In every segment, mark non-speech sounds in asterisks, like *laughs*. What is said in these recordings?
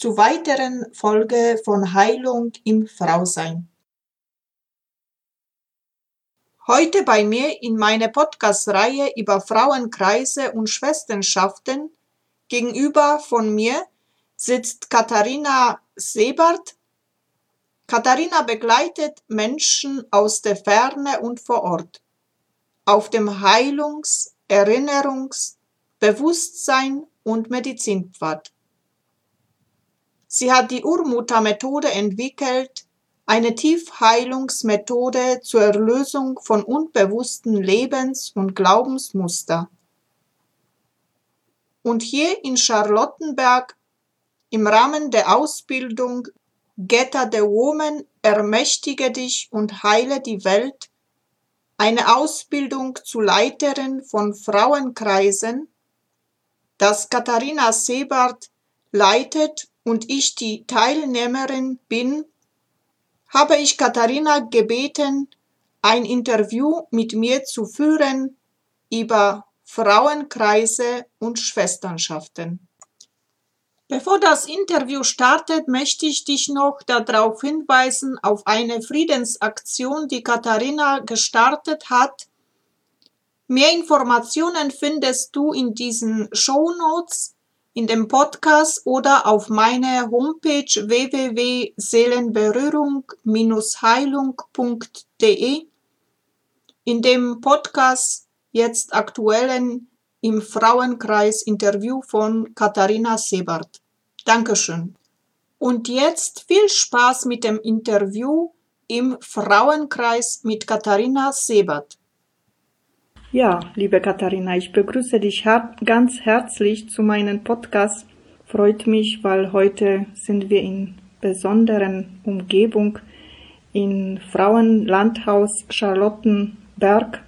zu weiteren Folge von Heilung im Frausein. Heute bei mir in meiner Podcast-Reihe über Frauenkreise und Schwesternschaften gegenüber von mir sitzt Katharina Sebert, Katharina begleitet Menschen aus der Ferne und vor Ort auf dem Heilungs-, Erinnerungs-, Bewusstsein- und Medizinpfad. Sie hat die Urmutter-Methode entwickelt, eine Tiefheilungsmethode zur Erlösung von unbewussten Lebens- und Glaubensmuster. Und hier in Charlottenberg im Rahmen der Ausbildung Getter the Woman, ermächtige dich und heile die Welt, eine Ausbildung zu Leiterin von Frauenkreisen, das Katharina Sebart leitet und ich die Teilnehmerin bin, habe ich Katharina gebeten, ein Interview mit mir zu führen über Frauenkreise und Schwesternschaften. Bevor das Interview startet, möchte ich dich noch darauf hinweisen, auf eine Friedensaktion, die Katharina gestartet hat. Mehr Informationen findest du in diesen Show Notes, in dem Podcast oder auf meiner Homepage www.seelenberührung-heilung.de. In dem Podcast jetzt aktuellen im Frauenkreis Interview von Katharina Sebart. Dankeschön. Und jetzt viel Spaß mit dem Interview im Frauenkreis mit Katharina Sebert. Ja, liebe Katharina, ich begrüße dich ganz herzlich zu meinem Podcast. Freut mich, weil heute sind wir in besonderen Umgebung in Frauenlandhaus Charlottenberg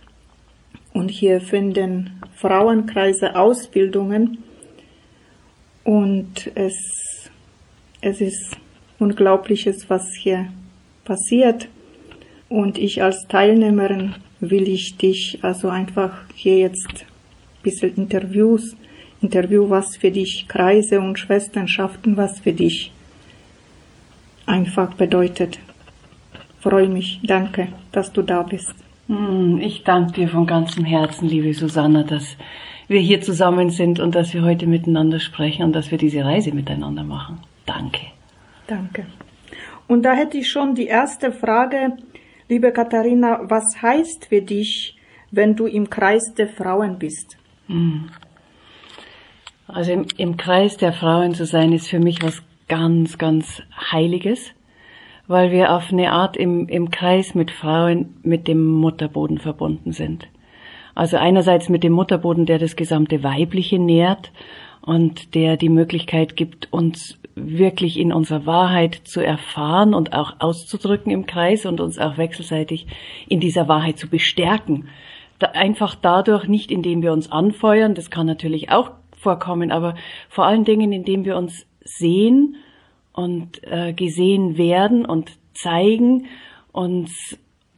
und hier finden Frauenkreise Ausbildungen und es, es ist Unglaubliches, was hier passiert. Und ich als Teilnehmerin will ich dich also einfach hier jetzt ein bisschen Interviews, Interview, was für dich Kreise und Schwesternschaften, was für dich einfach bedeutet. Freue mich. Danke, dass du da bist. Hm, ich danke dir von ganzem Herzen, liebe Susanna, dass wir hier zusammen sind und dass wir heute miteinander sprechen und dass wir diese Reise miteinander machen. Danke. Danke. Und da hätte ich schon die erste Frage, liebe Katharina, was heißt für dich, wenn du im Kreis der Frauen bist? Hm. Also im, im Kreis der Frauen zu sein, ist für mich was ganz, ganz Heiliges weil wir auf eine Art im, im Kreis mit Frauen mit dem Mutterboden verbunden sind. Also einerseits mit dem Mutterboden, der das gesamte Weibliche nährt und der die Möglichkeit gibt, uns wirklich in unserer Wahrheit zu erfahren und auch auszudrücken im Kreis und uns auch wechselseitig in dieser Wahrheit zu bestärken. Da einfach dadurch, nicht indem wir uns anfeuern, das kann natürlich auch vorkommen, aber vor allen Dingen, indem wir uns sehen und äh, gesehen werden und zeigen und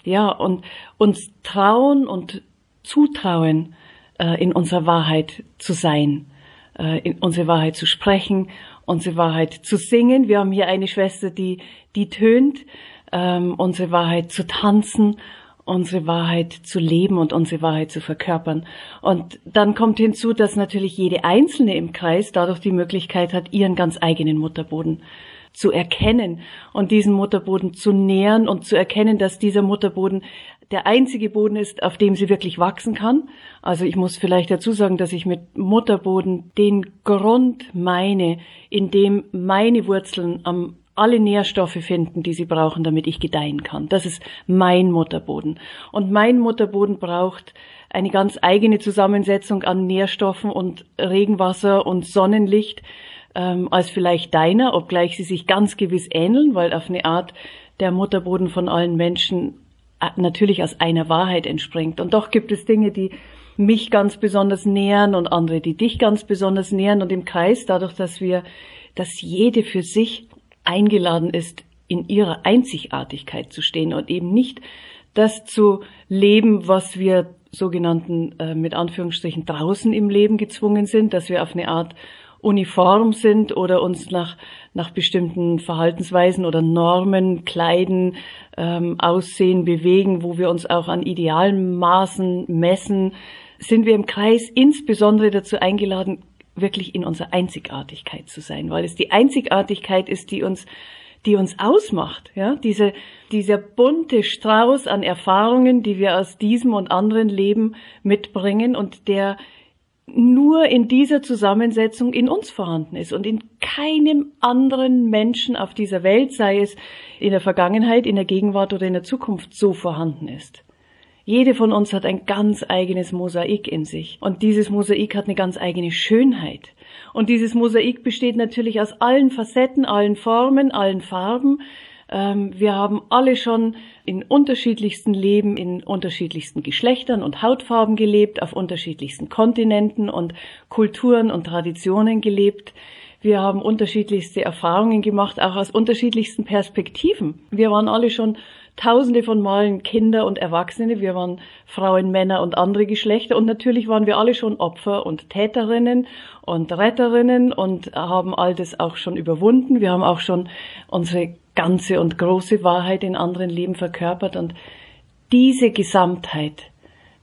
ja und uns trauen und zutrauen äh, in unserer Wahrheit zu sein, in unsere Wahrheit zu sprechen, unsere Wahrheit zu singen. Wir haben hier eine Schwester, die die tönt, ähm, unsere Wahrheit zu tanzen unsere Wahrheit zu leben und unsere Wahrheit zu verkörpern. Und dann kommt hinzu, dass natürlich jede Einzelne im Kreis dadurch die Möglichkeit hat, ihren ganz eigenen Mutterboden zu erkennen und diesen Mutterboden zu nähern und zu erkennen, dass dieser Mutterboden der einzige Boden ist, auf dem sie wirklich wachsen kann. Also ich muss vielleicht dazu sagen, dass ich mit Mutterboden den Grund meine, in dem meine Wurzeln am alle Nährstoffe finden, die sie brauchen, damit ich gedeihen kann. Das ist mein Mutterboden. Und mein Mutterboden braucht eine ganz eigene Zusammensetzung an Nährstoffen und Regenwasser und Sonnenlicht ähm, als vielleicht deiner, obgleich sie sich ganz gewiss ähneln, weil auf eine Art der Mutterboden von allen Menschen äh, natürlich aus einer Wahrheit entspringt. Und doch gibt es Dinge, die mich ganz besonders nähern und andere, die dich ganz besonders nähern und im Kreis, dadurch, dass wir, dass jede für sich eingeladen ist, in ihrer Einzigartigkeit zu stehen und eben nicht das zu leben, was wir sogenannten äh, mit Anführungsstrichen draußen im Leben gezwungen sind, dass wir auf eine Art uniform sind oder uns nach, nach bestimmten Verhaltensweisen oder Normen kleiden, ähm, aussehen, bewegen, wo wir uns auch an idealen Maßen messen, sind wir im Kreis insbesondere dazu eingeladen, wirklich in unserer Einzigartigkeit zu sein, weil es die Einzigartigkeit ist, die uns die uns ausmacht, ja, diese, dieser bunte Strauß an Erfahrungen, die wir aus diesem und anderen Leben mitbringen und der nur in dieser Zusammensetzung in uns vorhanden ist und in keinem anderen Menschen auf dieser Welt, sei es in der Vergangenheit, in der Gegenwart oder in der Zukunft, so vorhanden ist. Jede von uns hat ein ganz eigenes Mosaik in sich. Und dieses Mosaik hat eine ganz eigene Schönheit. Und dieses Mosaik besteht natürlich aus allen Facetten, allen Formen, allen Farben. Ähm, wir haben alle schon in unterschiedlichsten Leben, in unterschiedlichsten Geschlechtern und Hautfarben gelebt, auf unterschiedlichsten Kontinenten und Kulturen und Traditionen gelebt. Wir haben unterschiedlichste Erfahrungen gemacht, auch aus unterschiedlichsten Perspektiven. Wir waren alle schon tausende von Malen Kinder und Erwachsene, wir waren Frauen, Männer und andere Geschlechter und natürlich waren wir alle schon Opfer und Täterinnen und Retterinnen und haben all das auch schon überwunden. Wir haben auch schon unsere ganze und große Wahrheit in anderen Leben verkörpert und diese Gesamtheit,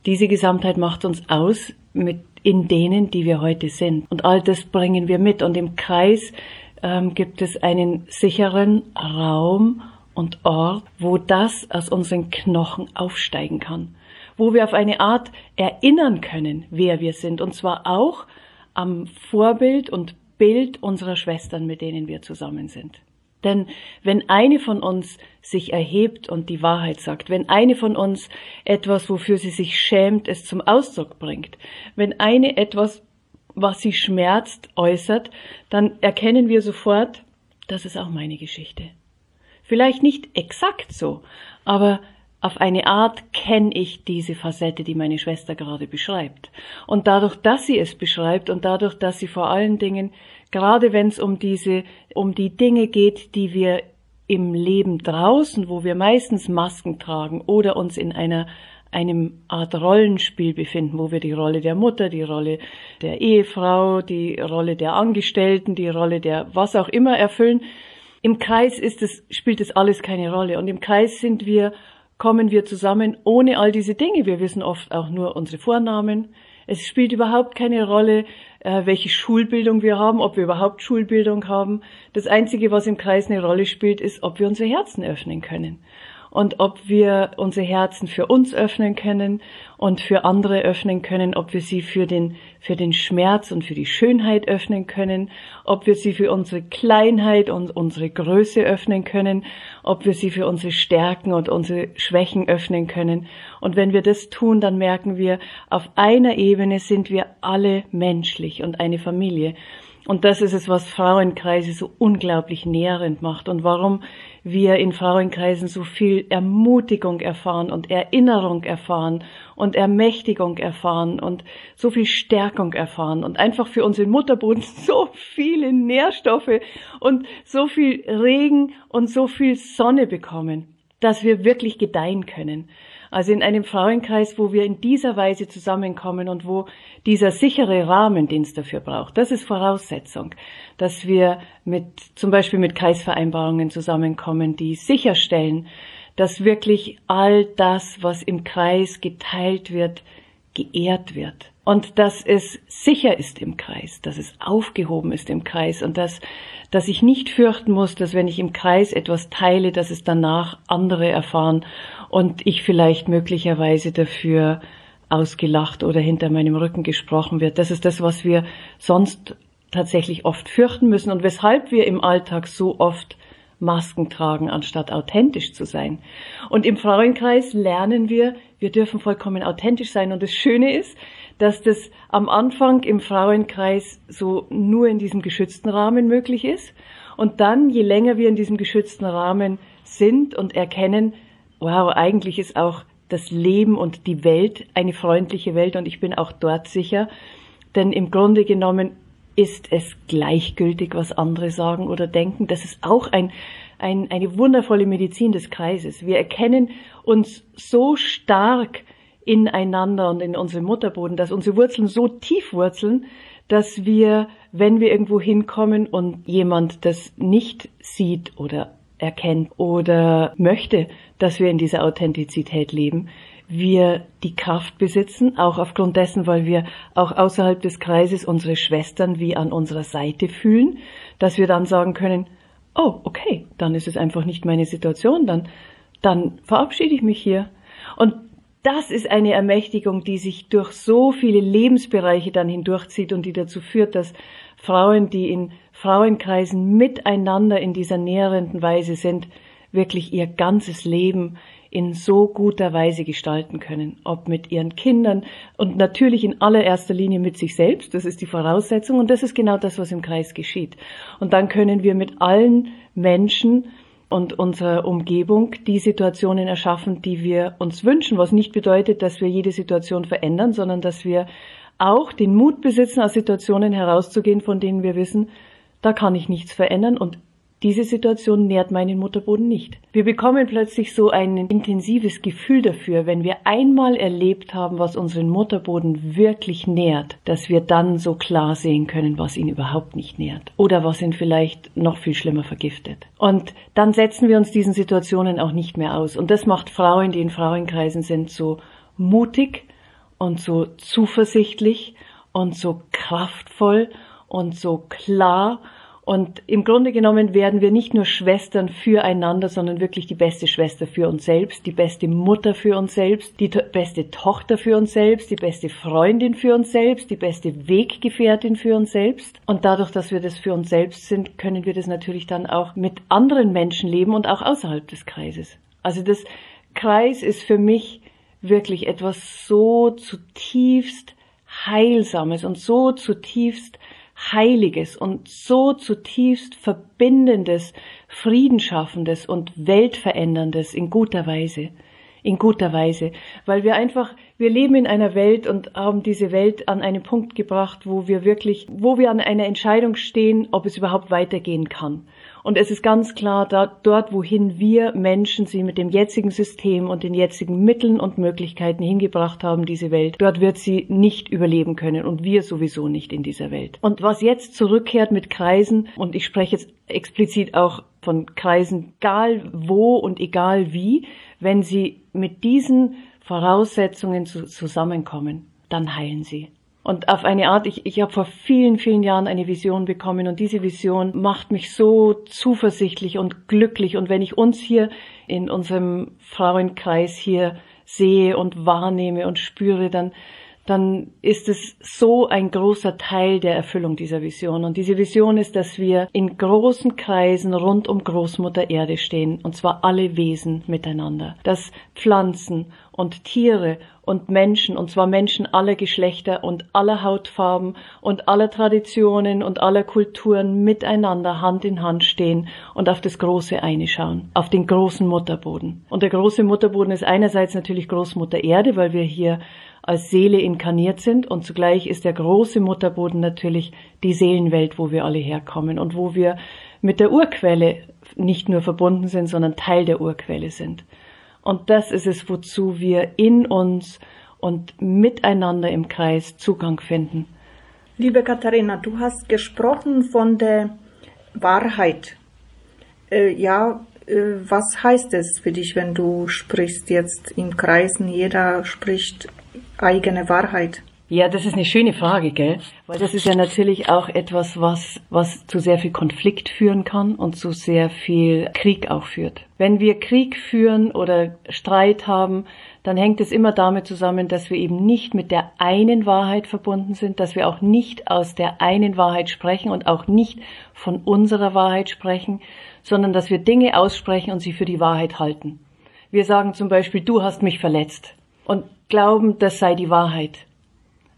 diese Gesamtheit macht uns aus mit in denen, die wir heute sind. Und all das bringen wir mit. Und im Kreis ähm, gibt es einen sicheren Raum und Ort, wo das aus unseren Knochen aufsteigen kann, wo wir auf eine Art erinnern können, wer wir sind, und zwar auch am Vorbild und Bild unserer Schwestern, mit denen wir zusammen sind. Denn wenn eine von uns sich erhebt und die Wahrheit sagt, wenn eine von uns etwas, wofür sie sich schämt, es zum Ausdruck bringt, wenn eine etwas, was sie schmerzt, äußert, dann erkennen wir sofort, das ist auch meine Geschichte. Vielleicht nicht exakt so, aber auf eine Art kenne ich diese Facette, die meine Schwester gerade beschreibt. Und dadurch, dass sie es beschreibt und dadurch, dass sie vor allen Dingen, gerade wenn es um diese, um die Dinge geht, die wir im Leben draußen, wo wir meistens Masken tragen oder uns in einer einem Art Rollenspiel befinden, wo wir die Rolle der Mutter, die Rolle der Ehefrau, die Rolle der Angestellten, die Rolle der was auch immer erfüllen, im Kreis ist es, spielt es alles keine Rolle. Und im Kreis sind wir, kommen wir zusammen ohne all diese Dinge. Wir wissen oft auch nur unsere Vornamen. Es spielt überhaupt keine Rolle, äh, welche Schulbildung wir haben, ob wir überhaupt Schulbildung haben. Das Einzige, was im Kreis eine Rolle spielt, ist, ob wir unsere Herzen öffnen können und ob wir unsere Herzen für uns öffnen können und für andere öffnen können, ob wir sie für den, für den Schmerz und für die Schönheit öffnen können, ob wir sie für unsere Kleinheit und unsere Größe öffnen können, ob wir sie für unsere Stärken und unsere Schwächen öffnen können. Und wenn wir das tun, dann merken wir, auf einer Ebene sind wir alle menschlich und eine Familie. Und das ist es, was Frauenkreise so unglaublich nährend macht und warum wir in Frauenkreisen so viel Ermutigung erfahren und Erinnerung erfahren und Ermächtigung erfahren und so viel Stärkung erfahren und einfach für unseren Mutterboden *laughs* so viele Nährstoffe und so viel Regen und so viel Sonne bekommen, dass wir wirklich gedeihen können. Also in einem Frauenkreis, wo wir in dieser Weise zusammenkommen und wo dieser sichere Rahmen, den es dafür braucht, das ist Voraussetzung, dass wir mit, zum Beispiel mit Kreisvereinbarungen zusammenkommen, die sicherstellen, dass wirklich all das, was im Kreis geteilt wird, geehrt wird. Und dass es sicher ist im Kreis, dass es aufgehoben ist im Kreis und dass, dass ich nicht fürchten muss, dass wenn ich im Kreis etwas teile, dass es danach andere erfahren und ich vielleicht möglicherweise dafür ausgelacht oder hinter meinem Rücken gesprochen wird. Das ist das, was wir sonst tatsächlich oft fürchten müssen und weshalb wir im Alltag so oft Masken tragen, anstatt authentisch zu sein. Und im Frauenkreis lernen wir, wir dürfen vollkommen authentisch sein. Und das Schöne ist, dass das am Anfang im Frauenkreis so nur in diesem geschützten Rahmen möglich ist. Und dann, je länger wir in diesem geschützten Rahmen sind und erkennen, wow, eigentlich ist auch das Leben und die Welt eine freundliche Welt und ich bin auch dort sicher. Denn im Grunde genommen ist es gleichgültig, was andere sagen oder denken. Das ist auch ein, ein, eine wundervolle Medizin des Kreises. Wir erkennen uns so stark ineinander und in unserem Mutterboden, dass unsere Wurzeln so tief wurzeln, dass wir, wenn wir irgendwo hinkommen und jemand das nicht sieht oder erkennt oder möchte, dass wir in dieser Authentizität leben, wir die Kraft besitzen, auch aufgrund dessen, weil wir auch außerhalb des Kreises unsere Schwestern wie an unserer Seite fühlen, dass wir dann sagen können, oh, okay, dann ist es einfach nicht meine Situation, dann, dann verabschiede ich mich hier. Und das ist eine Ermächtigung, die sich durch so viele Lebensbereiche dann hindurchzieht und die dazu führt, dass Frauen, die in Frauenkreisen miteinander in dieser näherenden Weise sind, wirklich ihr ganzes Leben in so guter Weise gestalten können, ob mit ihren Kindern und natürlich in allererster Linie mit sich selbst, das ist die Voraussetzung und das ist genau das, was im Kreis geschieht. Und dann können wir mit allen Menschen und unserer Umgebung die Situationen erschaffen, die wir uns wünschen, was nicht bedeutet, dass wir jede Situation verändern, sondern dass wir auch den Mut besitzen, aus Situationen herauszugehen, von denen wir wissen, da kann ich nichts verändern und diese Situation nährt meinen Mutterboden nicht. Wir bekommen plötzlich so ein intensives Gefühl dafür, wenn wir einmal erlebt haben, was unseren Mutterboden wirklich nährt, dass wir dann so klar sehen können, was ihn überhaupt nicht nährt oder was ihn vielleicht noch viel schlimmer vergiftet. Und dann setzen wir uns diesen Situationen auch nicht mehr aus. Und das macht Frauen, die in Frauenkreisen sind, so mutig und so zuversichtlich und so kraftvoll und so klar und im Grunde genommen werden wir nicht nur Schwestern füreinander, sondern wirklich die beste Schwester für uns selbst, die beste Mutter für uns selbst, die beste Tochter für uns selbst, die beste Freundin für uns selbst, die beste Weggefährtin für uns selbst. Und dadurch, dass wir das für uns selbst sind, können wir das natürlich dann auch mit anderen Menschen leben und auch außerhalb des Kreises. Also das Kreis ist für mich wirklich etwas so zutiefst Heilsames und so zutiefst Heiliges und so zutiefst Verbindendes, Friedenschaffendes und Weltveränderndes in guter Weise. In guter Weise. Weil wir einfach, wir leben in einer Welt und haben diese Welt an einen Punkt gebracht, wo wir wirklich, wo wir an einer Entscheidung stehen, ob es überhaupt weitergehen kann. Und es ist ganz klar, da, dort, wohin wir Menschen sie mit dem jetzigen System und den jetzigen Mitteln und Möglichkeiten hingebracht haben, diese Welt, dort wird sie nicht überleben können und wir sowieso nicht in dieser Welt. Und was jetzt zurückkehrt mit Kreisen, und ich spreche jetzt explizit auch von Kreisen, egal wo und egal wie, wenn sie mit diesen Voraussetzungen zusammenkommen, dann heilen sie. Und auf eine Art, ich, ich habe vor vielen, vielen Jahren eine Vision bekommen und diese Vision macht mich so zuversichtlich und glücklich. Und wenn ich uns hier in unserem Frauenkreis hier sehe und wahrnehme und spüre, dann, dann ist es so ein großer Teil der Erfüllung dieser Vision. Und diese Vision ist, dass wir in großen Kreisen rund um Großmutter Erde stehen, und zwar alle Wesen miteinander. Dass Pflanzen und Tiere und Menschen, und zwar Menschen aller Geschlechter und aller Hautfarben und aller Traditionen und aller Kulturen miteinander Hand in Hand stehen und auf das große eine schauen, auf den großen Mutterboden. Und der große Mutterboden ist einerseits natürlich Großmutter Erde, weil wir hier als Seele inkarniert sind und zugleich ist der große Mutterboden natürlich die Seelenwelt, wo wir alle herkommen und wo wir mit der Urquelle nicht nur verbunden sind, sondern Teil der Urquelle sind. Und das ist es, wozu wir in uns und miteinander im Kreis Zugang finden. Liebe Katharina, du hast gesprochen von der Wahrheit. Äh, ja, äh, was heißt es für dich, wenn du sprichst jetzt im Kreisen? Jeder spricht eigene Wahrheit. Ja, das ist eine schöne Frage, gell? Weil das ist ja natürlich auch etwas, was, was zu sehr viel Konflikt führen kann und zu sehr viel Krieg auch führt. Wenn wir Krieg führen oder Streit haben, dann hängt es immer damit zusammen, dass wir eben nicht mit der einen Wahrheit verbunden sind, dass wir auch nicht aus der einen Wahrheit sprechen und auch nicht von unserer Wahrheit sprechen, sondern dass wir Dinge aussprechen und sie für die Wahrheit halten. Wir sagen zum Beispiel, du hast mich verletzt und glauben, das sei die Wahrheit.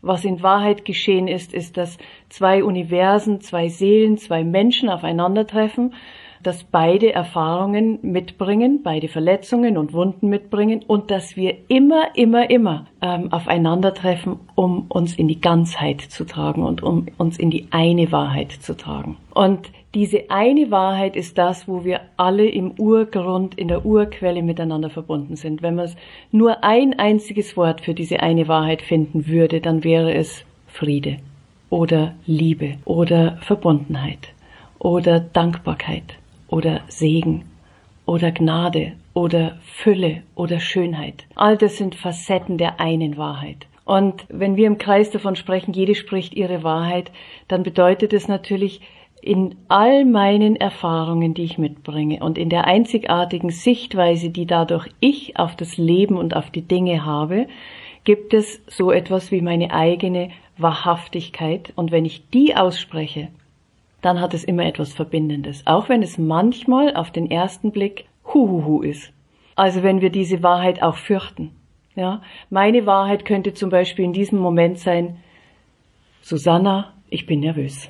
Was in Wahrheit geschehen ist, ist, dass zwei Universen, zwei Seelen, zwei Menschen aufeinandertreffen, dass beide Erfahrungen mitbringen, beide Verletzungen und Wunden mitbringen und dass wir immer, immer, immer ähm, aufeinandertreffen, um uns in die Ganzheit zu tragen und um uns in die eine Wahrheit zu tragen. Und diese eine Wahrheit ist das, wo wir alle im Urgrund, in der Urquelle miteinander verbunden sind. Wenn man nur ein einziges Wort für diese eine Wahrheit finden würde, dann wäre es Friede oder Liebe oder Verbundenheit oder Dankbarkeit oder Segen oder Gnade oder Fülle oder Schönheit. All das sind Facetten der einen Wahrheit. Und wenn wir im Kreis davon sprechen, jede spricht ihre Wahrheit, dann bedeutet es natürlich, in all meinen Erfahrungen, die ich mitbringe und in der einzigartigen Sichtweise, die dadurch ich auf das Leben und auf die Dinge habe, gibt es so etwas wie meine eigene Wahrhaftigkeit. Und wenn ich die ausspreche, dann hat es immer etwas Verbindendes, auch wenn es manchmal auf den ersten Blick Huhuhu ist. Also wenn wir diese Wahrheit auch fürchten. Ja, meine Wahrheit könnte zum Beispiel in diesem Moment sein, Susanna, ich bin nervös.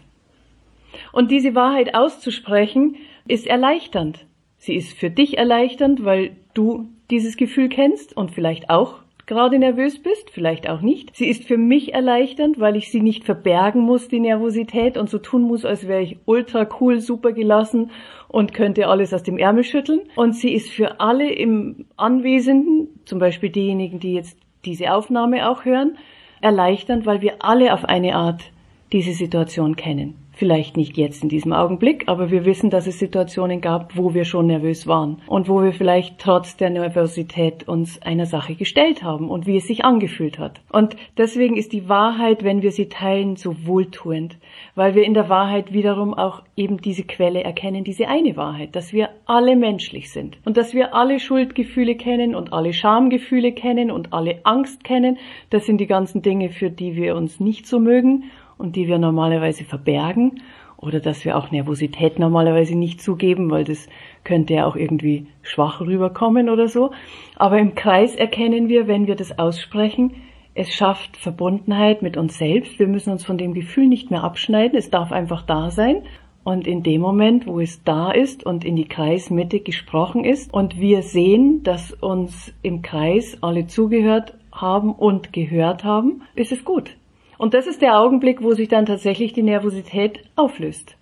Und diese Wahrheit auszusprechen, ist erleichternd. Sie ist für dich erleichternd, weil du dieses Gefühl kennst und vielleicht auch gerade nervös bist, vielleicht auch nicht. Sie ist für mich erleichternd, weil ich sie nicht verbergen muss, die Nervosität, und so tun muss, als wäre ich ultra cool, super gelassen und könnte alles aus dem Ärmel schütteln. Und sie ist für alle im Anwesenden, zum Beispiel diejenigen, die jetzt diese Aufnahme auch hören, erleichternd, weil wir alle auf eine Art diese Situation kennen. Vielleicht nicht jetzt in diesem Augenblick, aber wir wissen, dass es Situationen gab, wo wir schon nervös waren und wo wir vielleicht trotz der Nervosität uns einer Sache gestellt haben und wie es sich angefühlt hat. Und deswegen ist die Wahrheit, wenn wir sie teilen, so wohltuend, weil wir in der Wahrheit wiederum auch eben diese Quelle erkennen, diese eine Wahrheit, dass wir alle menschlich sind und dass wir alle Schuldgefühle kennen und alle Schamgefühle kennen und alle Angst kennen. Das sind die ganzen Dinge, für die wir uns nicht so mögen und die wir normalerweise verbergen oder dass wir auch Nervosität normalerweise nicht zugeben, weil das könnte ja auch irgendwie schwach rüberkommen oder so. Aber im Kreis erkennen wir, wenn wir das aussprechen, es schafft Verbundenheit mit uns selbst. Wir müssen uns von dem Gefühl nicht mehr abschneiden. Es darf einfach da sein. Und in dem Moment, wo es da ist und in die Kreismitte gesprochen ist und wir sehen, dass uns im Kreis alle zugehört haben und gehört haben, ist es gut. Und das ist der Augenblick, wo sich dann tatsächlich die Nervosität auflöst.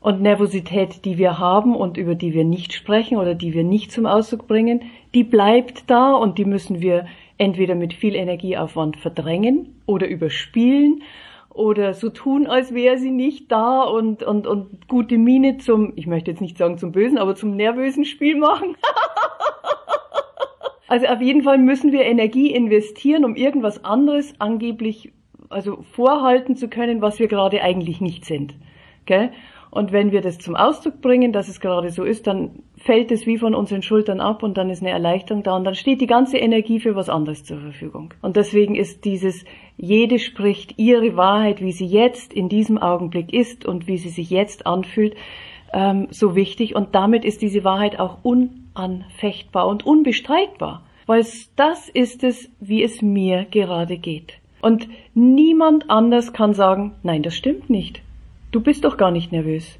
Und Nervosität, die wir haben und über die wir nicht sprechen oder die wir nicht zum Ausdruck bringen, die bleibt da und die müssen wir entweder mit viel Energieaufwand verdrängen oder überspielen oder so tun, als wäre sie nicht da und, und, und gute Miene zum, ich möchte jetzt nicht sagen zum Bösen, aber zum nervösen Spiel machen. *laughs* also auf jeden Fall müssen wir Energie investieren, um irgendwas anderes angeblich also vorhalten zu können, was wir gerade eigentlich nicht sind. Gell? Und wenn wir das zum Ausdruck bringen, dass es gerade so ist, dann fällt es wie von unseren Schultern ab und dann ist eine Erleichterung da und dann steht die ganze Energie für was anderes zur Verfügung. Und deswegen ist dieses, jede spricht ihre Wahrheit, wie sie jetzt in diesem Augenblick ist und wie sie sich jetzt anfühlt, ähm, so wichtig. Und damit ist diese Wahrheit auch unanfechtbar und unbestreitbar, weil das ist es, wie es mir gerade geht. Und niemand anders kann sagen, nein, das stimmt nicht. Du bist doch gar nicht nervös.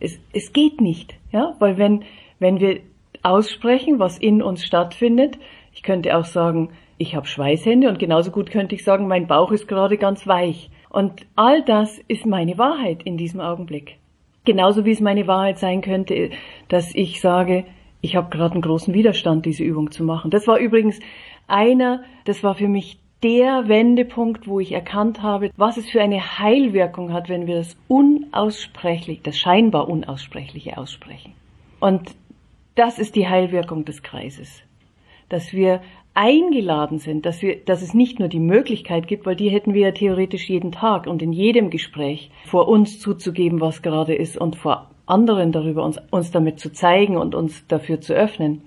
Es, es geht nicht, ja, weil wenn, wenn wir aussprechen, was in uns stattfindet, ich könnte auch sagen, ich habe Schweißhände und genauso gut könnte ich sagen, mein Bauch ist gerade ganz weich. Und all das ist meine Wahrheit in diesem Augenblick. Genauso wie es meine Wahrheit sein könnte, dass ich sage, ich habe gerade einen großen Widerstand, diese Übung zu machen. Das war übrigens einer, das war für mich der Wendepunkt, wo ich erkannt habe, was es für eine Heilwirkung hat, wenn wir das unaussprechlich, das scheinbar unaussprechliche aussprechen. Und das ist die Heilwirkung des Kreises. Dass wir eingeladen sind, dass wir, dass es nicht nur die Möglichkeit gibt, weil die hätten wir ja theoretisch jeden Tag und in jedem Gespräch vor uns zuzugeben, was gerade ist und vor anderen darüber uns, uns damit zu zeigen und uns dafür zu öffnen.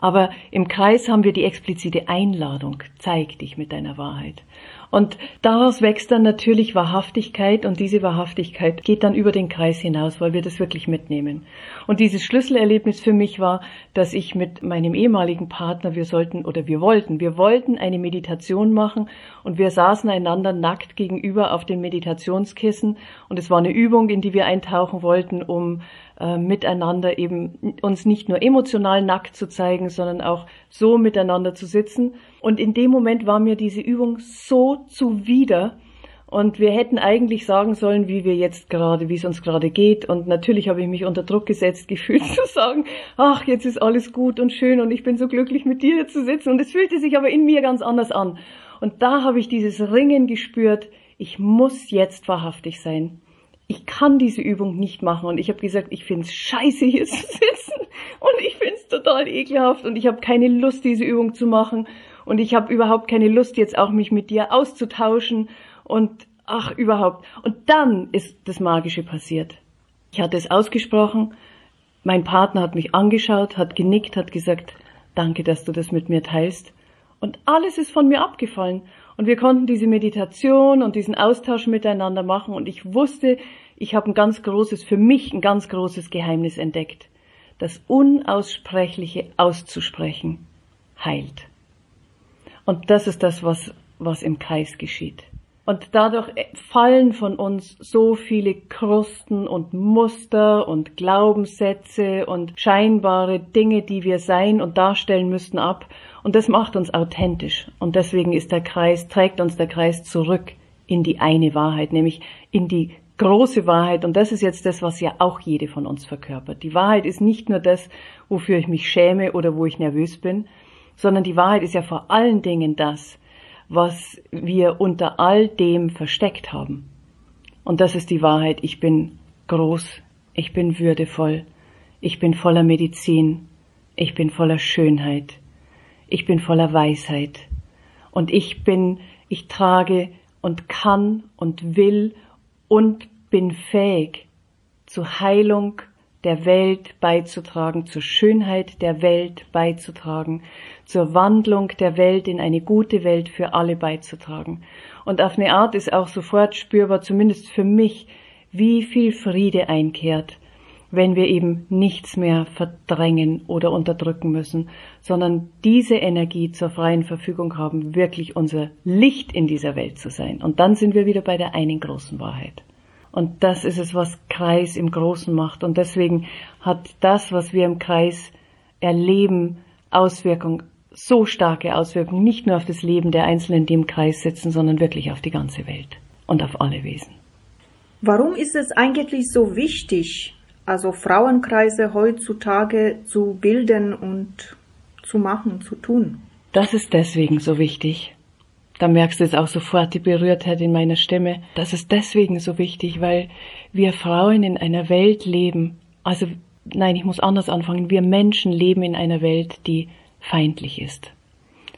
Aber im Kreis haben wir die explizite Einladung, zeig dich mit deiner Wahrheit. Und daraus wächst dann natürlich Wahrhaftigkeit und diese Wahrhaftigkeit geht dann über den Kreis hinaus, weil wir das wirklich mitnehmen. Und dieses Schlüsselerlebnis für mich war, dass ich mit meinem ehemaligen Partner, wir sollten oder wir wollten, wir wollten eine Meditation machen und wir saßen einander nackt gegenüber auf den Meditationskissen und es war eine Übung, in die wir eintauchen wollten, um äh, miteinander eben uns nicht nur emotional nackt zu zeigen, sondern auch so miteinander zu sitzen. Und in dem Moment war mir diese Übung so zuwider. Und wir hätten eigentlich sagen sollen, wie wir jetzt gerade, wie es uns gerade geht. Und natürlich habe ich mich unter Druck gesetzt, gefühlt *laughs* zu sagen, ach, jetzt ist alles gut und schön und ich bin so glücklich mit dir zu sitzen. Und es fühlte sich aber in mir ganz anders an. Und da habe ich dieses Ringen gespürt, ich muss jetzt wahrhaftig sein ich kann diese Übung nicht machen. Und ich habe gesagt, ich finde es scheiße, hier zu *laughs* sitzen. Und ich finde es total ekelhaft. Und ich habe keine Lust, diese Übung zu machen. Und ich habe überhaupt keine Lust, jetzt auch mich mit dir auszutauschen. Und ach, überhaupt. Und dann ist das Magische passiert. Ich hatte es ausgesprochen. Mein Partner hat mich angeschaut, hat genickt, hat gesagt, danke, dass du das mit mir teilst. Und alles ist von mir abgefallen. Und wir konnten diese Meditation und diesen Austausch miteinander machen. Und ich wusste, ich habe ein ganz großes, für mich ein ganz großes Geheimnis entdeckt. Das Unaussprechliche auszusprechen heilt. Und das ist das, was, was im Kreis geschieht. Und dadurch fallen von uns so viele Krusten und Muster und Glaubenssätze und scheinbare Dinge, die wir sein und darstellen müssten, ab. Und das macht uns authentisch. Und deswegen ist der Kreis, trägt uns der Kreis zurück in die eine Wahrheit, nämlich in die große Wahrheit. Und das ist jetzt das, was ja auch jede von uns verkörpert. Die Wahrheit ist nicht nur das, wofür ich mich schäme oder wo ich nervös bin, sondern die Wahrheit ist ja vor allen Dingen das, was wir unter all dem versteckt haben. Und das ist die Wahrheit. Ich bin groß, ich bin würdevoll, ich bin voller Medizin, ich bin voller Schönheit, ich bin voller Weisheit und ich bin, ich trage und kann und will und bin fähig zu Heilung der Welt beizutragen, zur Schönheit der Welt beizutragen, zur Wandlung der Welt in eine gute Welt für alle beizutragen. Und auf eine Art ist auch sofort spürbar, zumindest für mich, wie viel Friede einkehrt, wenn wir eben nichts mehr verdrängen oder unterdrücken müssen, sondern diese Energie zur freien Verfügung haben, wirklich unser Licht in dieser Welt zu sein. Und dann sind wir wieder bei der einen großen Wahrheit. Und das ist es, was Kreis im Großen macht. Und deswegen hat das, was wir im Kreis erleben, Auswirkung, so starke Auswirkungen, nicht nur auf das Leben der Einzelnen, die im Kreis sitzen, sondern wirklich auf die ganze Welt und auf alle Wesen. Warum ist es eigentlich so wichtig, also Frauenkreise heutzutage zu bilden und zu machen, zu tun? Das ist deswegen so wichtig. Da merkst du es auch sofort, die Berührtheit in meiner Stimme. Das ist deswegen so wichtig, weil wir Frauen in einer Welt leben, also nein, ich muss anders anfangen, wir Menschen leben in einer Welt, die feindlich ist,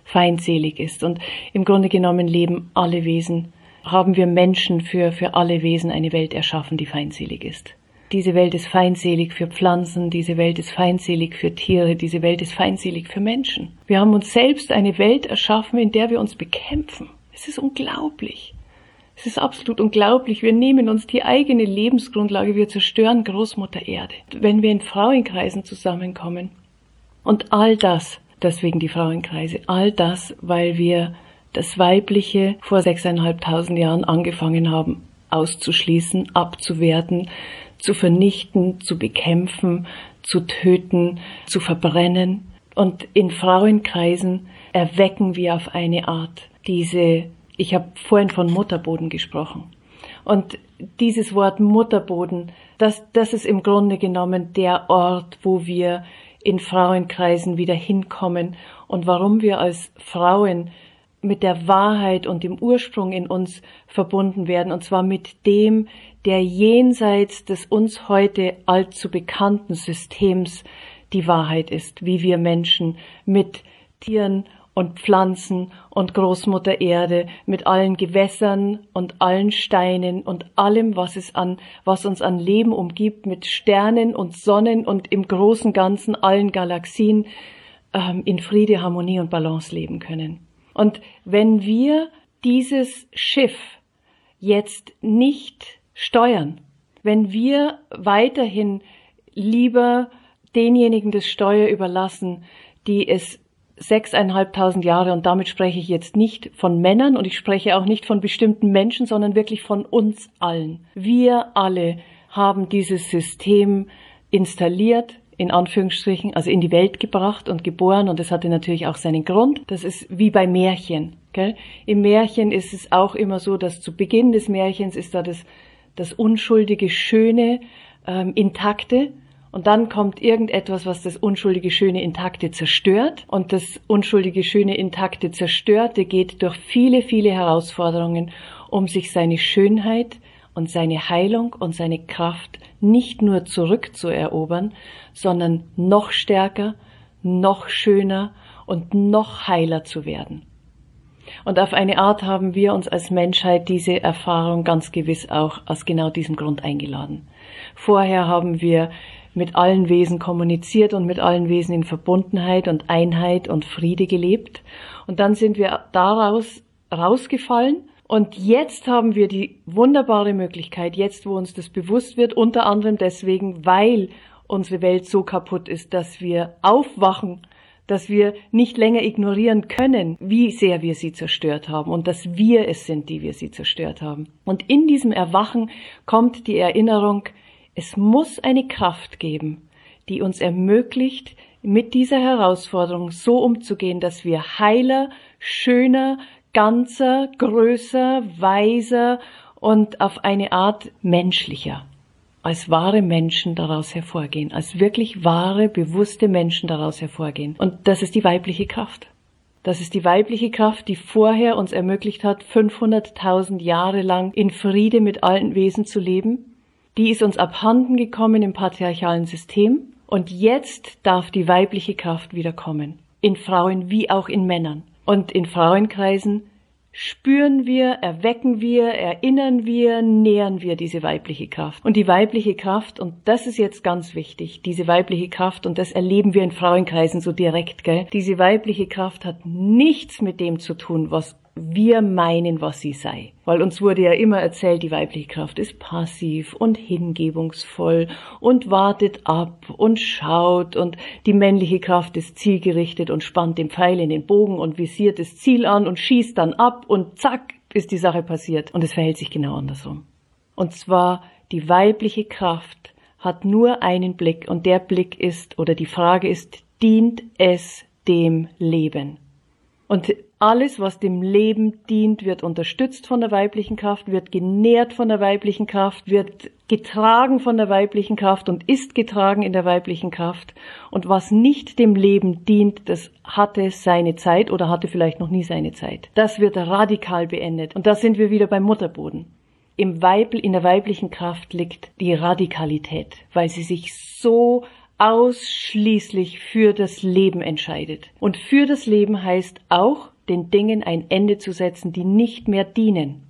feindselig ist. Und im Grunde genommen leben alle Wesen, haben wir Menschen für, für alle Wesen eine Welt erschaffen, die feindselig ist. Diese Welt ist feindselig für Pflanzen, diese Welt ist feindselig für Tiere, diese Welt ist feindselig für Menschen. Wir haben uns selbst eine Welt erschaffen, in der wir uns bekämpfen. Es ist unglaublich. Es ist absolut unglaublich. Wir nehmen uns die eigene Lebensgrundlage, wir zerstören Großmutter Erde. Wenn wir in Frauenkreisen zusammenkommen und all das, deswegen die Frauenkreise, all das, weil wir das Weibliche vor sechseinhalbtausend Jahren angefangen haben auszuschließen, abzuwerten, zu vernichten, zu bekämpfen, zu töten, zu verbrennen. Und in Frauenkreisen erwecken wir auf eine Art diese, ich habe vorhin von Mutterboden gesprochen. Und dieses Wort Mutterboden, das, das ist im Grunde genommen der Ort, wo wir in Frauenkreisen wieder hinkommen und warum wir als Frauen mit der Wahrheit und dem Ursprung in uns verbunden werden, und zwar mit dem, der jenseits des uns heute allzu bekannten Systems die Wahrheit ist, wie wir Menschen mit Tieren und Pflanzen und Großmutter Erde mit allen Gewässern und allen Steinen und allem, was es an, was uns an Leben umgibt, mit Sternen und Sonnen und im großen Ganzen allen Galaxien ähm, in Friede, Harmonie und Balance leben können. Und wenn wir dieses Schiff jetzt nicht steuern, wenn wir weiterhin lieber denjenigen das Steuer überlassen, die es sechseinhalbtausend Jahre und damit spreche ich jetzt nicht von Männern und ich spreche auch nicht von bestimmten Menschen, sondern wirklich von uns allen. Wir alle haben dieses System installiert, in Anführungsstrichen, also in die Welt gebracht und geboren und das hatte natürlich auch seinen Grund. Das ist wie bei Märchen. Gell? Im Märchen ist es auch immer so, dass zu Beginn des Märchens ist da das, das unschuldige, schöne, ähm, intakte und dann kommt irgendetwas, was das unschuldige, schöne, intakte zerstört. Und das unschuldige, schöne, intakte, zerstörte geht durch viele, viele Herausforderungen, um sich seine Schönheit und seine Heilung und seine Kraft nicht nur zurückzuerobern, sondern noch stärker, noch schöner und noch heiler zu werden. Und auf eine Art haben wir uns als Menschheit diese Erfahrung ganz gewiss auch aus genau diesem Grund eingeladen. Vorher haben wir mit allen Wesen kommuniziert und mit allen Wesen in Verbundenheit und Einheit und Friede gelebt. Und dann sind wir daraus rausgefallen und jetzt haben wir die wunderbare Möglichkeit, jetzt wo uns das bewusst wird, unter anderem deswegen, weil unsere Welt so kaputt ist, dass wir aufwachen, dass wir nicht länger ignorieren können, wie sehr wir sie zerstört haben und dass wir es sind, die wir sie zerstört haben. Und in diesem Erwachen kommt die Erinnerung, es muss eine Kraft geben, die uns ermöglicht, mit dieser Herausforderung so umzugehen, dass wir heiler, schöner, ganzer, größer, weiser und auf eine Art menschlicher als wahre Menschen daraus hervorgehen, als wirklich wahre, bewusste Menschen daraus hervorgehen. Und das ist die weibliche Kraft. Das ist die weibliche Kraft, die vorher uns ermöglicht hat, 500.000 Jahre lang in Friede mit allen Wesen zu leben die ist uns abhanden gekommen im patriarchalen System und jetzt darf die weibliche Kraft wieder kommen. In Frauen wie auch in Männern. Und in Frauenkreisen spüren wir, erwecken wir, erinnern wir, nähern wir diese weibliche Kraft. Und die weibliche Kraft, und das ist jetzt ganz wichtig, diese weibliche Kraft, und das erleben wir in Frauenkreisen so direkt, gell? Diese weibliche Kraft hat nichts mit dem zu tun, was wir meinen, was sie sei. Weil uns wurde ja immer erzählt, die weibliche Kraft ist passiv und hingebungsvoll und wartet ab und schaut und die männliche Kraft ist zielgerichtet und spannt den Pfeil in den Bogen und visiert das Ziel an und schießt dann ab und zack ist die Sache passiert. Und es verhält sich genau andersrum. Und zwar die weibliche Kraft hat nur einen Blick und der Blick ist oder die Frage ist, dient es dem Leben? Und alles, was dem Leben dient, wird unterstützt von der weiblichen Kraft, wird genährt von der weiblichen Kraft, wird getragen von der weiblichen Kraft und ist getragen in der weiblichen Kraft. Und was nicht dem Leben dient, das hatte seine Zeit oder hatte vielleicht noch nie seine Zeit. Das wird radikal beendet. Und da sind wir wieder beim Mutterboden. Im Weibel, in der weiblichen Kraft liegt die Radikalität, weil sie sich so ausschließlich für das Leben entscheidet. Und für das Leben heißt auch, den Dingen ein Ende zu setzen, die nicht mehr dienen.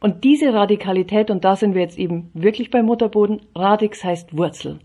Und diese Radikalität, und da sind wir jetzt eben wirklich beim Mutterboden, Radix heißt Wurzel.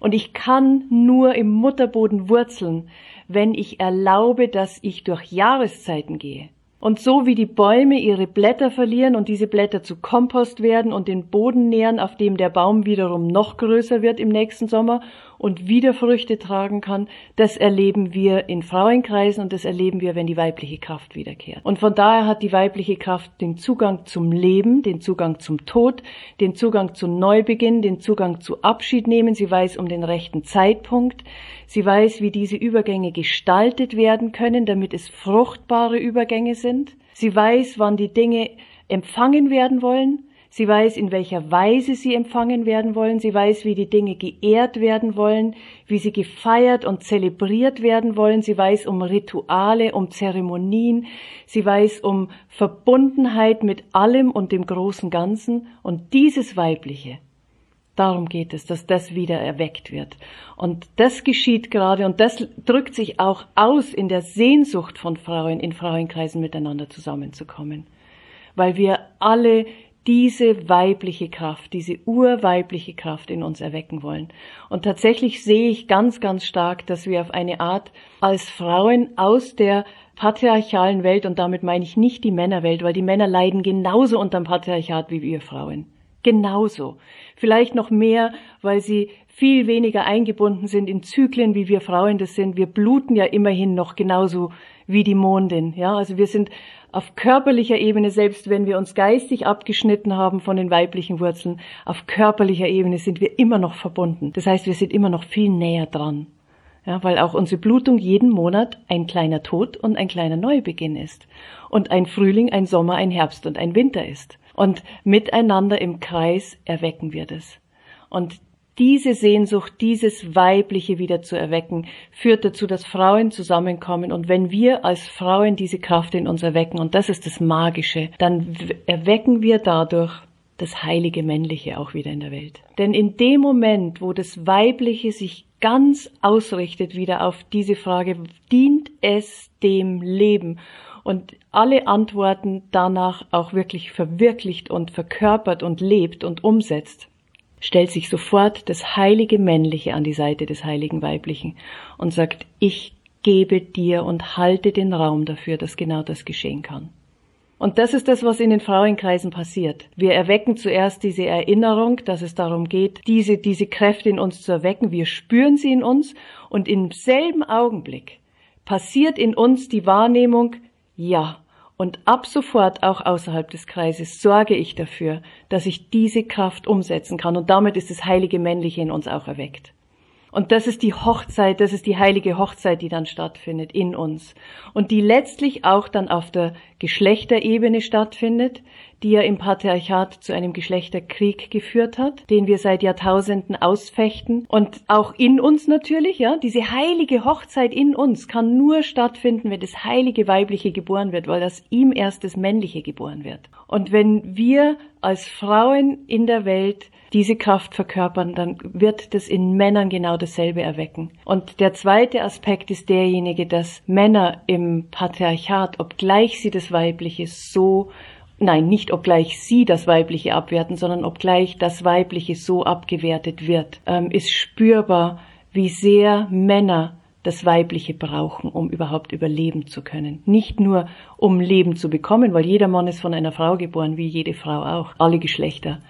Und ich kann nur im Mutterboden wurzeln, wenn ich erlaube, dass ich durch Jahreszeiten gehe. Und so wie die Bäume ihre Blätter verlieren und diese Blätter zu Kompost werden und den Boden nähren, auf dem der Baum wiederum noch größer wird im nächsten Sommer und wieder Früchte tragen kann, das erleben wir in Frauenkreisen und das erleben wir, wenn die weibliche Kraft wiederkehrt. Und von daher hat die weibliche Kraft den Zugang zum Leben, den Zugang zum Tod, den Zugang zu Neubeginn, den Zugang zu Abschied nehmen. Sie weiß um den rechten Zeitpunkt. Sie weiß, wie diese Übergänge gestaltet werden können, damit es fruchtbare Übergänge sind. Sie weiß, wann die Dinge empfangen werden wollen Sie weiß, in welcher Weise sie empfangen werden wollen. Sie weiß, wie die Dinge geehrt werden wollen, wie sie gefeiert und zelebriert werden wollen. Sie weiß um Rituale, um Zeremonien. Sie weiß um Verbundenheit mit allem und dem großen Ganzen. Und dieses Weibliche, Darum geht es, dass das wieder erweckt wird. Und das geschieht gerade und das drückt sich auch aus in der Sehnsucht von Frauen, in Frauenkreisen miteinander zusammenzukommen. Weil wir alle diese weibliche Kraft, diese urweibliche Kraft in uns erwecken wollen. Und tatsächlich sehe ich ganz, ganz stark, dass wir auf eine Art als Frauen aus der patriarchalen Welt, und damit meine ich nicht die Männerwelt, weil die Männer leiden genauso unter dem Patriarchat wie wir Frauen. Genauso. Vielleicht noch mehr, weil sie viel weniger eingebunden sind in Zyklen, wie wir Frauen das sind. Wir bluten ja immerhin noch genauso wie die Mondin. Ja, also wir sind auf körperlicher Ebene, selbst wenn wir uns geistig abgeschnitten haben von den weiblichen Wurzeln, auf körperlicher Ebene sind wir immer noch verbunden. Das heißt, wir sind immer noch viel näher dran. Ja, weil auch unsere Blutung jeden Monat ein kleiner Tod und ein kleiner Neubeginn ist. Und ein Frühling, ein Sommer, ein Herbst und ein Winter ist. Und miteinander im Kreis erwecken wir das. Und diese Sehnsucht, dieses Weibliche wieder zu erwecken, führt dazu, dass Frauen zusammenkommen. Und wenn wir als Frauen diese Kraft in uns erwecken, und das ist das Magische, dann erwecken wir dadurch das heilige Männliche auch wieder in der Welt. Denn in dem Moment, wo das Weibliche sich ganz ausrichtet wieder auf diese Frage, dient es dem Leben? Und alle Antworten danach auch wirklich verwirklicht und verkörpert und lebt und umsetzt, stellt sich sofort das heilige Männliche an die Seite des heiligen Weiblichen und sagt, ich gebe dir und halte den Raum dafür, dass genau das geschehen kann. Und das ist das, was in den Frauenkreisen passiert. Wir erwecken zuerst diese Erinnerung, dass es darum geht, diese, diese Kräfte in uns zu erwecken. Wir spüren sie in uns und im selben Augenblick passiert in uns die Wahrnehmung, ja, und ab sofort auch außerhalb des Kreises sorge ich dafür, dass ich diese Kraft umsetzen kann. Und damit ist das heilige Männliche in uns auch erweckt. Und das ist die Hochzeit, das ist die heilige Hochzeit, die dann stattfindet in uns. Und die letztlich auch dann auf der Geschlechterebene stattfindet, die ja im Patriarchat zu einem Geschlechterkrieg geführt hat, den wir seit Jahrtausenden ausfechten und auch in uns natürlich, ja, diese heilige Hochzeit in uns kann nur stattfinden, wenn das heilige weibliche geboren wird, weil das ihm erst das männliche geboren wird. Und wenn wir als Frauen in der Welt diese Kraft verkörpern, dann wird das in Männern genau dasselbe erwecken. Und der zweite Aspekt ist derjenige, dass Männer im Patriarchat, obgleich sie das Weibliche so Nein, nicht obgleich sie das Weibliche abwerten, sondern obgleich das Weibliche so abgewertet wird, ähm, ist spürbar, wie sehr Männer das Weibliche brauchen, um überhaupt überleben zu können. Nicht nur, um Leben zu bekommen, weil jeder Mann ist von einer Frau geboren, wie jede Frau auch, alle Geschlechter.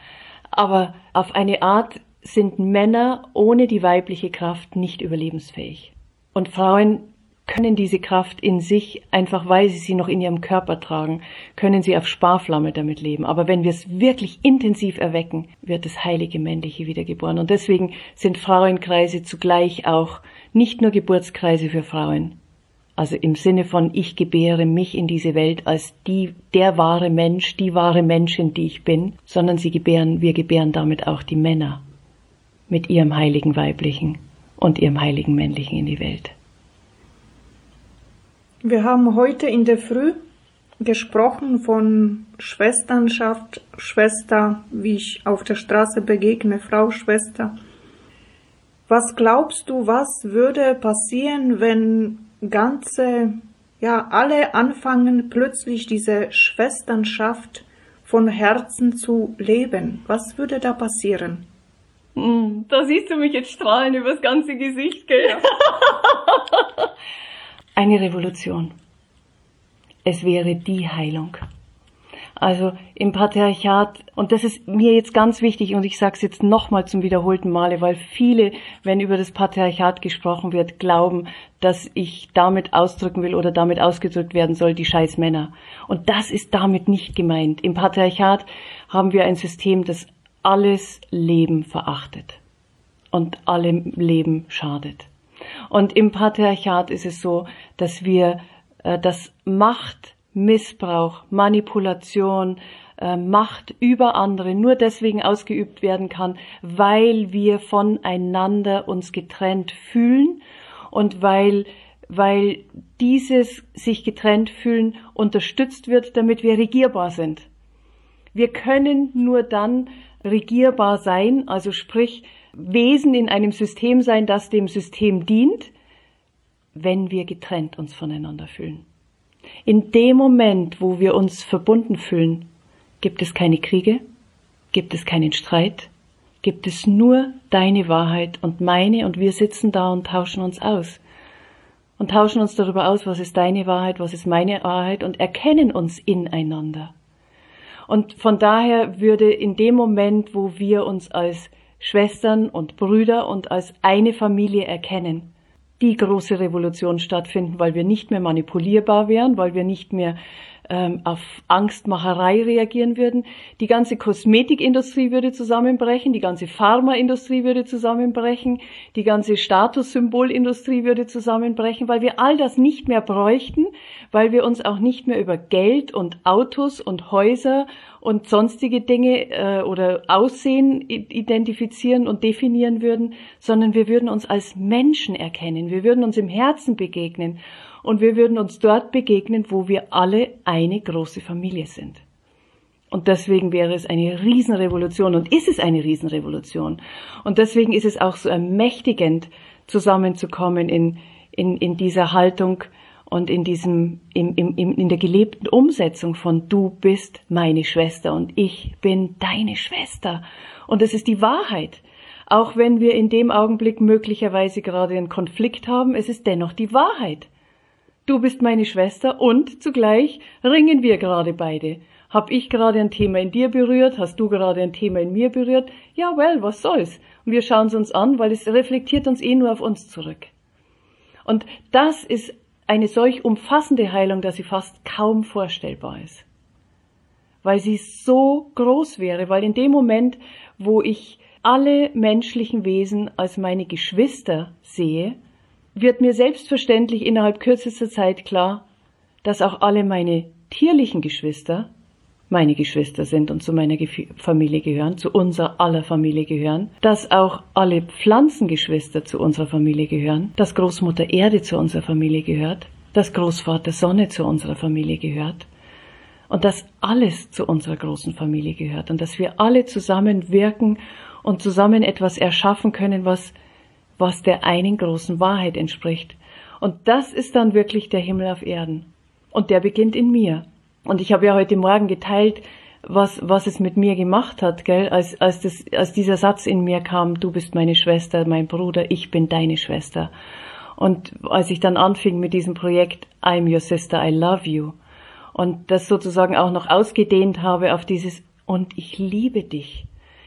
Aber auf eine Art sind Männer ohne die weibliche Kraft nicht überlebensfähig. Und Frauen können diese Kraft in sich, einfach weil sie sie noch in ihrem Körper tragen, können sie auf Sparflamme damit leben. Aber wenn wir es wirklich intensiv erwecken, wird das heilige Männliche wiedergeboren. Und deswegen sind Frauenkreise zugleich auch nicht nur Geburtskreise für Frauen. Also im Sinne von ich gebäre mich in diese Welt als die, der wahre Mensch, die wahre Menschin, die ich bin, sondern sie gebären, wir gebären damit auch die Männer mit ihrem heiligen Weiblichen und ihrem heiligen Männlichen in die Welt. Wir haben heute in der Früh gesprochen von Schwesternschaft, Schwester, wie ich auf der Straße begegne, Frau Schwester. Was glaubst du, was würde passieren, wenn ganze, ja, alle anfangen plötzlich diese Schwesternschaft von Herzen zu leben? Was würde da passieren? Hm, da siehst du mich jetzt strahlen übers ganze Gesicht, gell? Ja. *laughs* *laughs* eine Revolution. Es wäre die Heilung. Also im Patriarchat, und das ist mir jetzt ganz wichtig, und ich sage es jetzt nochmal zum wiederholten Male, weil viele, wenn über das Patriarchat gesprochen wird, glauben, dass ich damit ausdrücken will oder damit ausgedrückt werden soll, die scheiß Männer. Und das ist damit nicht gemeint. Im Patriarchat haben wir ein System, das alles Leben verachtet und allem Leben schadet. Und im Patriarchat ist es so, dass wir, äh, dass Macht, Missbrauch, Manipulation, äh, Macht über andere nur deswegen ausgeübt werden kann, weil wir voneinander uns getrennt fühlen und weil weil dieses sich getrennt fühlen unterstützt wird, damit wir regierbar sind. Wir können nur dann regierbar sein, also sprich Wesen in einem System sein, das dem System dient, wenn wir getrennt uns voneinander fühlen. In dem Moment, wo wir uns verbunden fühlen, gibt es keine Kriege, gibt es keinen Streit, gibt es nur deine Wahrheit und meine und wir sitzen da und tauschen uns aus. Und tauschen uns darüber aus, was ist deine Wahrheit, was ist meine Wahrheit und erkennen uns ineinander. Und von daher würde in dem Moment, wo wir uns als Schwestern und Brüder und als eine Familie erkennen, die große Revolution stattfinden, weil wir nicht mehr manipulierbar wären, weil wir nicht mehr ähm, auf Angstmacherei reagieren würden. Die ganze Kosmetikindustrie würde zusammenbrechen, die ganze Pharmaindustrie würde zusammenbrechen, die ganze Statussymbolindustrie würde zusammenbrechen, weil wir all das nicht mehr bräuchten, weil wir uns auch nicht mehr über Geld und Autos und Häuser und sonstige Dinge äh, oder Aussehen identifizieren und definieren würden, sondern wir würden uns als Menschen erkennen, wir würden uns im Herzen begegnen und wir würden uns dort begegnen, wo wir alle eine große Familie sind. Und deswegen wäre es eine Riesenrevolution und ist es eine Riesenrevolution. Und deswegen ist es auch so ermächtigend, zusammenzukommen in, in, in dieser Haltung und in diesem, in, in, in der gelebten Umsetzung von du bist meine Schwester und ich bin deine Schwester. Und es ist die Wahrheit. Auch wenn wir in dem Augenblick möglicherweise gerade einen Konflikt haben, es ist dennoch die Wahrheit. Du bist meine Schwester und zugleich ringen wir gerade beide. Hab ich gerade ein Thema in dir berührt? Hast du gerade ein Thema in mir berührt? Ja, well, was soll's? Und wir schauen es uns an, weil es reflektiert uns eh nur auf uns zurück. Und das ist eine solch umfassende Heilung, dass sie fast kaum vorstellbar ist. Weil sie so groß wäre, weil in dem Moment, wo ich alle menschlichen Wesen als meine Geschwister sehe, wird mir selbstverständlich innerhalb kürzester Zeit klar, dass auch alle meine tierlichen Geschwister meine Geschwister sind und zu meiner Familie gehören, zu unserer aller Familie gehören, dass auch alle Pflanzengeschwister zu unserer Familie gehören, dass Großmutter Erde zu unserer Familie gehört, dass Großvater Sonne zu unserer Familie gehört und dass alles zu unserer großen Familie gehört und dass wir alle zusammen wirken und zusammen etwas erschaffen können, was was der einen großen Wahrheit entspricht. Und das ist dann wirklich der Himmel auf Erden. Und der beginnt in mir. Und ich habe ja heute Morgen geteilt, was, was es mit mir gemacht hat, gell, als, als, das, als dieser Satz in mir kam, du bist meine Schwester, mein Bruder, ich bin deine Schwester. Und als ich dann anfing mit diesem Projekt I'm your sister, I love you, und das sozusagen auch noch ausgedehnt habe auf dieses und ich liebe dich.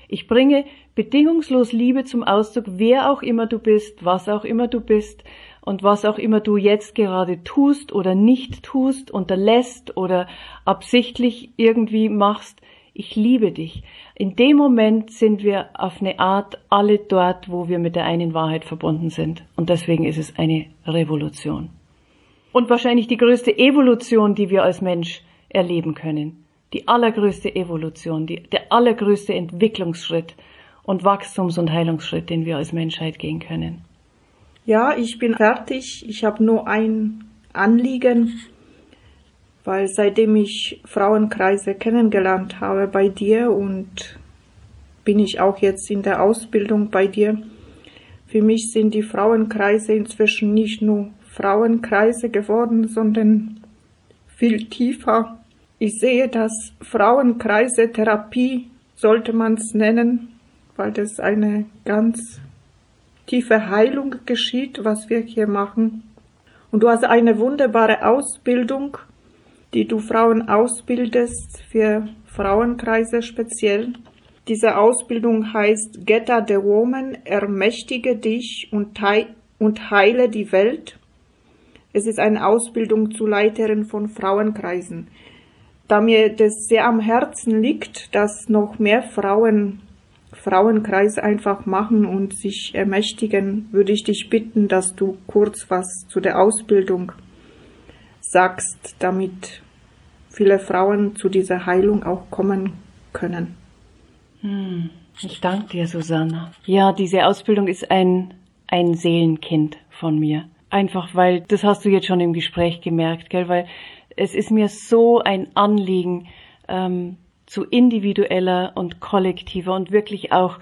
Ich bringe bedingungslos Liebe zum Ausdruck, wer auch immer du bist, was auch immer du bist und was auch immer du jetzt gerade tust oder nicht tust, unterlässt oder absichtlich irgendwie machst. Ich liebe dich. In dem Moment sind wir auf eine Art alle dort, wo wir mit der einen Wahrheit verbunden sind. Und deswegen ist es eine Revolution. Und wahrscheinlich die größte Evolution, die wir als Mensch erleben können die allergrößte Evolution, die, der allergrößte Entwicklungsschritt und Wachstums- und Heilungsschritt, den wir als Menschheit gehen können. Ja, ich bin fertig. Ich habe nur ein Anliegen, weil seitdem ich Frauenkreise kennengelernt habe bei dir und bin ich auch jetzt in der Ausbildung bei dir, für mich sind die Frauenkreise inzwischen nicht nur Frauenkreise geworden, sondern viel tiefer ich sehe das Frauenkreise Therapie, sollte man es nennen, weil das eine ganz tiefe Heilung geschieht, was wir hier machen. Und du hast eine wunderbare Ausbildung, die du Frauen ausbildest für Frauenkreise speziell. Diese Ausbildung heißt Getta the Woman, ermächtige dich und, und heile die Welt. Es ist eine Ausbildung zu Leiterin von Frauenkreisen da mir das sehr am Herzen liegt, dass noch mehr Frauen Frauenkreis einfach machen und sich ermächtigen, würde ich dich bitten, dass du kurz was zu der Ausbildung sagst, damit viele Frauen zu dieser Heilung auch kommen können. Hm, ich danke dir, Susanna. Ja, diese Ausbildung ist ein, ein Seelenkind von mir. Einfach weil, das hast du jetzt schon im Gespräch gemerkt, gell, weil es ist mir so ein Anliegen, ähm, zu individueller und kollektiver und wirklich auch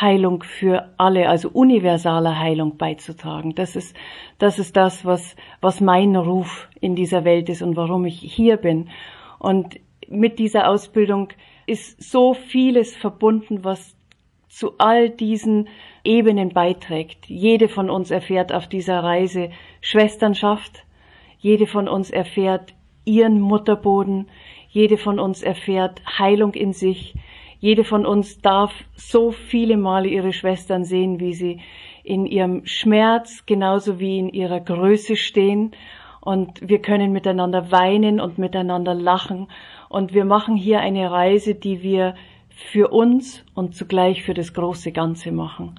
Heilung für alle, also universaler Heilung beizutragen. Das ist, das ist das, was, was mein Ruf in dieser Welt ist und warum ich hier bin. Und mit dieser Ausbildung ist so vieles verbunden, was zu all diesen Ebenen beiträgt. Jede von uns erfährt auf dieser Reise Schwesternschaft. Jede von uns erfährt ihren Mutterboden. Jede von uns erfährt Heilung in sich. Jede von uns darf so viele Male ihre Schwestern sehen, wie sie in ihrem Schmerz genauso wie in ihrer Größe stehen. Und wir können miteinander weinen und miteinander lachen. Und wir machen hier eine Reise, die wir für uns und zugleich für das große Ganze machen.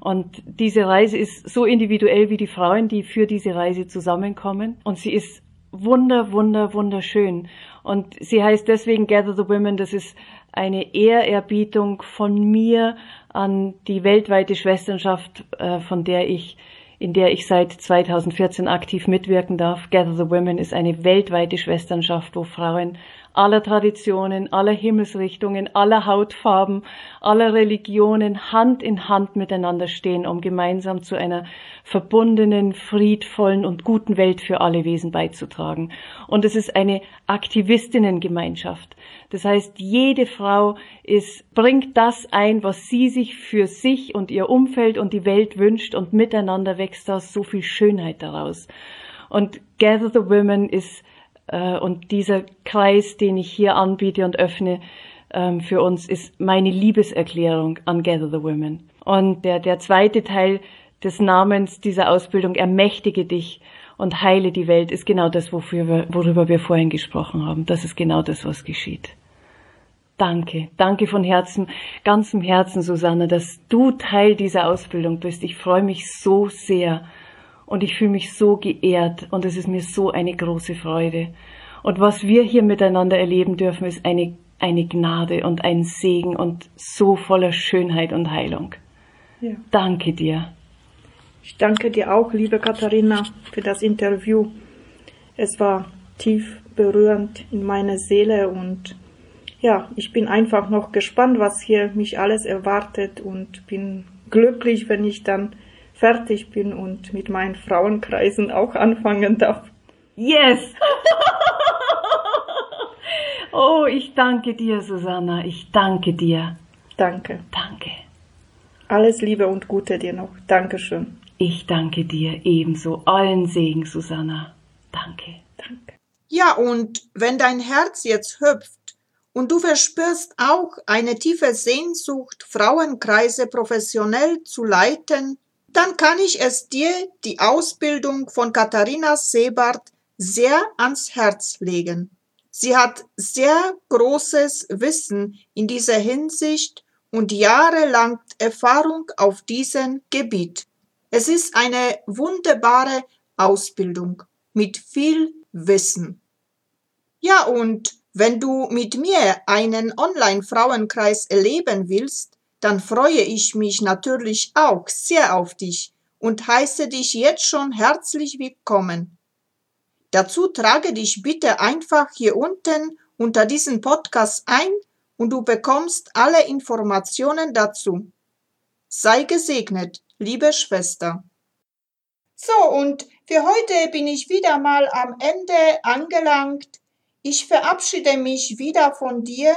Und diese Reise ist so individuell wie die Frauen, die für diese Reise zusammenkommen. Und sie ist wunder, wunder, wunderschön. Und sie heißt deswegen Gather the Women. Das ist eine Ehrerbietung von mir an die weltweite Schwesternschaft, äh, von der ich in der ich seit 2014 aktiv mitwirken darf. Gather the Women ist eine weltweite Schwesternschaft, wo Frauen aller Traditionen, aller Himmelsrichtungen, aller Hautfarben, aller Religionen Hand in Hand miteinander stehen, um gemeinsam zu einer verbundenen, friedvollen und guten Welt für alle Wesen beizutragen. Und es ist eine Aktivistinnengemeinschaft. Das heißt, jede Frau ist, bringt das ein, was sie sich für sich und ihr Umfeld und die Welt wünscht und miteinander wächst da so viel Schönheit daraus. Und Gather the Women ist und dieser Kreis, den ich hier anbiete und öffne ähm, für uns, ist meine Liebeserklärung an Gather the Women. Und der, der zweite Teil des Namens dieser Ausbildung, ermächtige dich und heile die Welt, ist genau das, wofür wir, worüber wir vorhin gesprochen haben. Das ist genau das, was geschieht. Danke, danke von Herzen, ganzem Herzen, Susanne, dass du Teil dieser Ausbildung bist. Ich freue mich so sehr und ich fühle mich so geehrt und es ist mir so eine große Freude. Und was wir hier miteinander erleben dürfen, ist eine, eine Gnade und ein Segen und so voller Schönheit und Heilung. Ja. Danke dir. Ich danke dir auch, liebe Katharina, für das Interview. Es war tief berührend in meiner Seele und ja, ich bin einfach noch gespannt, was hier mich alles erwartet und bin glücklich, wenn ich dann fertig bin und mit meinen Frauenkreisen auch anfangen darf. Yes! *laughs* oh, ich danke dir, Susanna. Ich danke dir. Danke. Danke. Alles Liebe und Gute dir noch. Dankeschön. Ich danke dir ebenso. Allen Segen, Susanna. Danke. Danke. Ja, und wenn dein Herz jetzt hüpft und du verspürst auch eine tiefe Sehnsucht, Frauenkreise professionell zu leiten, dann kann ich es dir die Ausbildung von Katharina Sebart sehr ans Herz legen. Sie hat sehr großes Wissen in dieser Hinsicht und jahrelang Erfahrung auf diesem Gebiet. Es ist eine wunderbare Ausbildung mit viel Wissen. Ja, und wenn du mit mir einen Online-Frauenkreis erleben willst, dann freue ich mich natürlich auch sehr auf dich und heiße dich jetzt schon herzlich willkommen. Dazu trage dich bitte einfach hier unten unter diesen Podcast ein und du bekommst alle Informationen dazu. Sei gesegnet, liebe Schwester. So, und für heute bin ich wieder mal am Ende angelangt. Ich verabschiede mich wieder von dir